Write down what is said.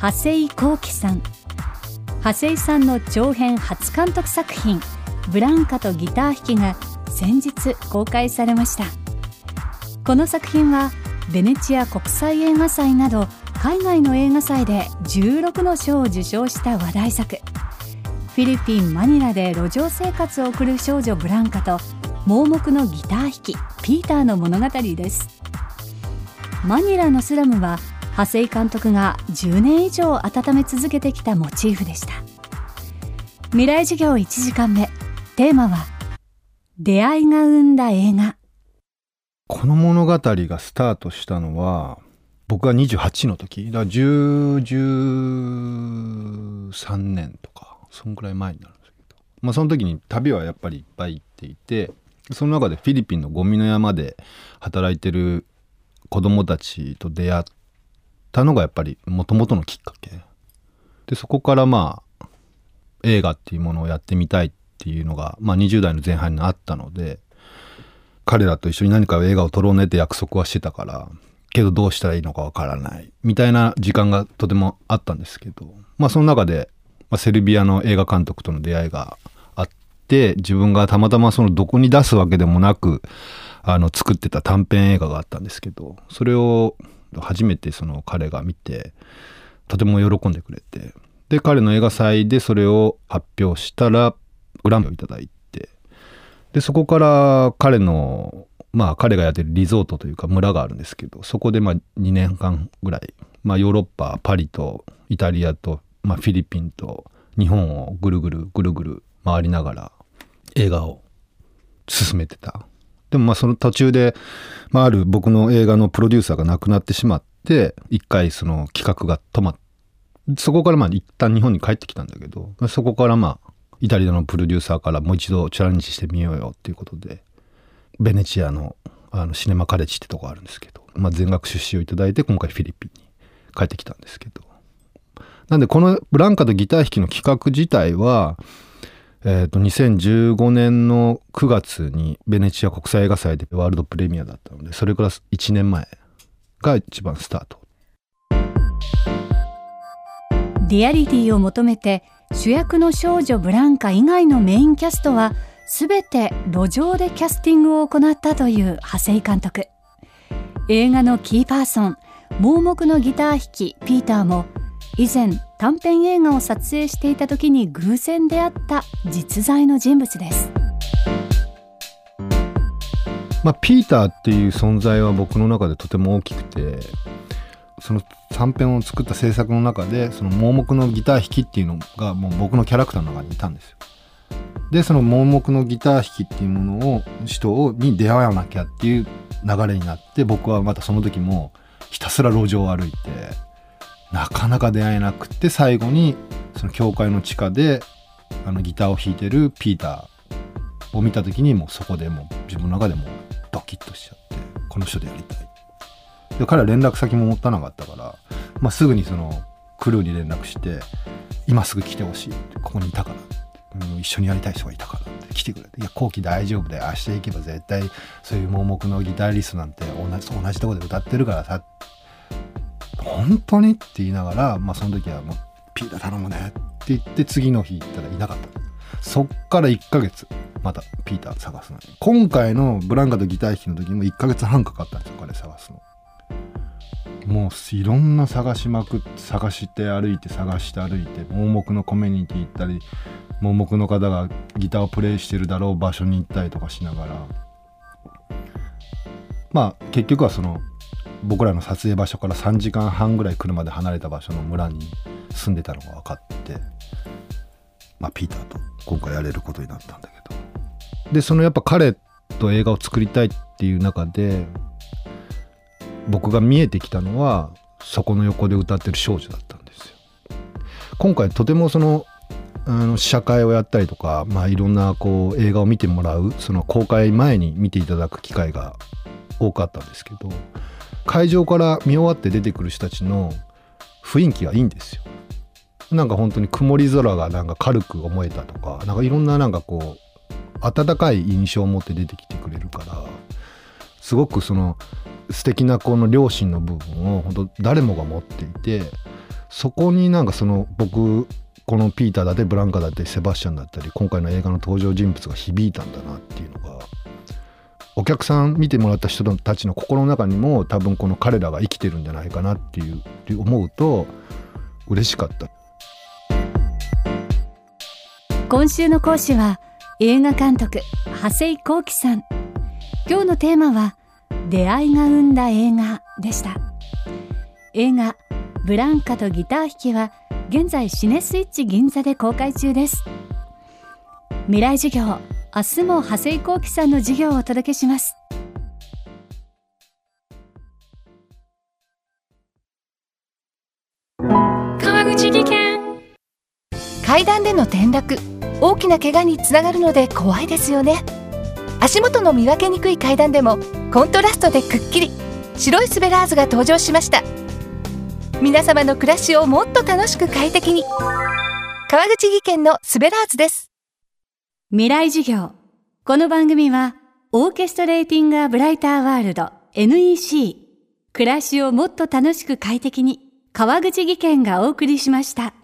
長谷幸喜さん。長谷さんの長編初監督作品「ブランカとギター弾き」が先日公開されました。この作品はベネチア国際映画祭など海外の映画祭で16の賞を受賞した話題作。フィリピン・マニラで路上生活を送る少女ブランカと盲目のギター弾きピーターの物語です。マニラのスラムは長谷井監督が10年以上温め続けてきたモチーフでした。未来授業1時間目。テーマは出会いが生んだ映画。この物語がスタートしたのは僕が28の時。だから10 13年とかそんくらい前になるんですけど、まあ、その時に旅はやっぱりいっぱい行っていてその中でフィリピンのゴミの山で働いてる子供たちと出会ったのがやっぱりもともとのきっかけ。でそこからまあ映画っていうものをやってみたいっていうのが、まあ、20代の前半にあったので彼らと一緒に何か映画を撮ろうねって約束はしてたからけどどうしたらいいのかわからないみたいな時間がとてもあったんですけどまあその中で、まあ、セルビアの映画監督との出会いがあって自分がたまたまそのどこに出すわけでもなくあの作ってた短編映画があったんですけどそれを初めてその彼が見てとても喜んでくれてで彼の映画祭でそれを発表したらグランプリをいただいてでそこから彼のまあ彼がやってるリゾートというか村があるんですけどそこでまあ2年間ぐらい、まあ、ヨーロッパパリとイタリアと、まあ、フィリピンと日本をぐるぐるぐるぐる回りながら映画を進めてた。でもまあその途中で、まあ、ある僕の映画のプロデューサーが亡くなってしまって一回その企画が止まってそこからまあ一旦日本に帰ってきたんだけどそこからまあイタリアのプロデューサーからもう一度チャレンジしてみようよっていうことでベネチアのあのシネマカレッジってとこあるんですけど、まあ、全額出資をいただいて今回フィリピンに帰ってきたんですけど。なんでこの「ブランカとギター弾き」の企画自体はえー、と2015年の9月にベネチア国際映画祭でワールドプレミアだったのでそれから1年前が一番スタート。リアリティを求めて主役の少女ブランカ以外のメインキャストは全て路上でキャスティングを行ったという長谷井監督。映画のキーパーソン盲目のギター弾きピーターも以前短編映画を撮影していた時に偶然出会った実在の人物ですまあ、ピーターっていう存在は僕の中でとても大きくてその短編を作った制作の中でその盲目のギター弾きっていうのがもう僕のキャラクターの中にいたんですよ。でその盲目のギター弾きっていうものを人をに出会わなきゃっていう流れになって僕はまたその時もひたすら路上を歩いてなかなか出会えなくて最後にその教会の地下であのギターを弾いてるピーターを見た時にもうそこでもう自分の中でもドキッとしちゃってこの人でやりたい。で彼は連絡先も持たなかったから、まあ、すぐにそのクルーに連絡して今すぐ来てほしいここにいたから。うん、一緒にやりたい人がいたからって来てくれて「いや後期大丈夫だよ。明日行けば絶対そういう盲目のギタリストなんて同じ同じとこで歌ってるからさ本当に？って言いながら、まあ、その時はもう「ピーター頼むね」って言って次の日行ったらいなかった。そっから1ヶ月またピーター探すのに。今回のブランカとギター弾きの時も1ヶ月半かかったんですよ彼探すの。もういろんな探しまくって探して歩いて探して歩いて盲目のコミュニティ行ったり盲目の方がギターをプレイしてるだろう場所に行ったりとかしながら。まあ結局はその僕らの撮影場所から3時間半ぐらい車で離れた場所の村に住んでたのが分かって、まあ、ピーターと今回やれることになったんだけどでそのやっぱ彼と映画を作りたいっていう中で僕が見えてきたのはそこの横で歌ってる少女だったんですよ。今回とてもそのあの試写会をやったりとか、まあ、いろんなこう映画を見てもらうその公開前に見ていただく機会が多かったんですけど会場から見終わって出てくる人たちの雰囲気がいいんですよ。なんか本当に曇り空がなんか軽く思えたとかなんかいろんななんかこう温かい印象を持って出てきてくれるからすごくその素敵なこの両親の部分を本当誰もが持っていてそこになんかその僕このピーターだってブランカだってセバスチャンだったり今回の映画の登場人物が響いたんだなっていうのがお客さん見てもらった人たちの心の中にも多分この彼らが生きてるんじゃないかなっていうって思うと嬉しかった。今週の講師は映画監督長谷幸喜さん。今日のテーマは出会いが生んだ映画でした。映画ブランカとギター弾きは現在シネスイッチ銀座で公開中です。未来授業明日も長谷幸喜さんの授業をお届けします。川口技研。階段での転落。大きな怪我につながるので怖いですよね。足元の見分けにくい階段でもコントラストでくっきり。白いスベラーズが登場しました。皆様の暮らしをもっと楽しく快適に。川口技研のスベラーズです未来授業。この番組はオーケストレーティングアブライターワールド NEC 暮らしをもっと楽しく快適に川口技研がお送りしました。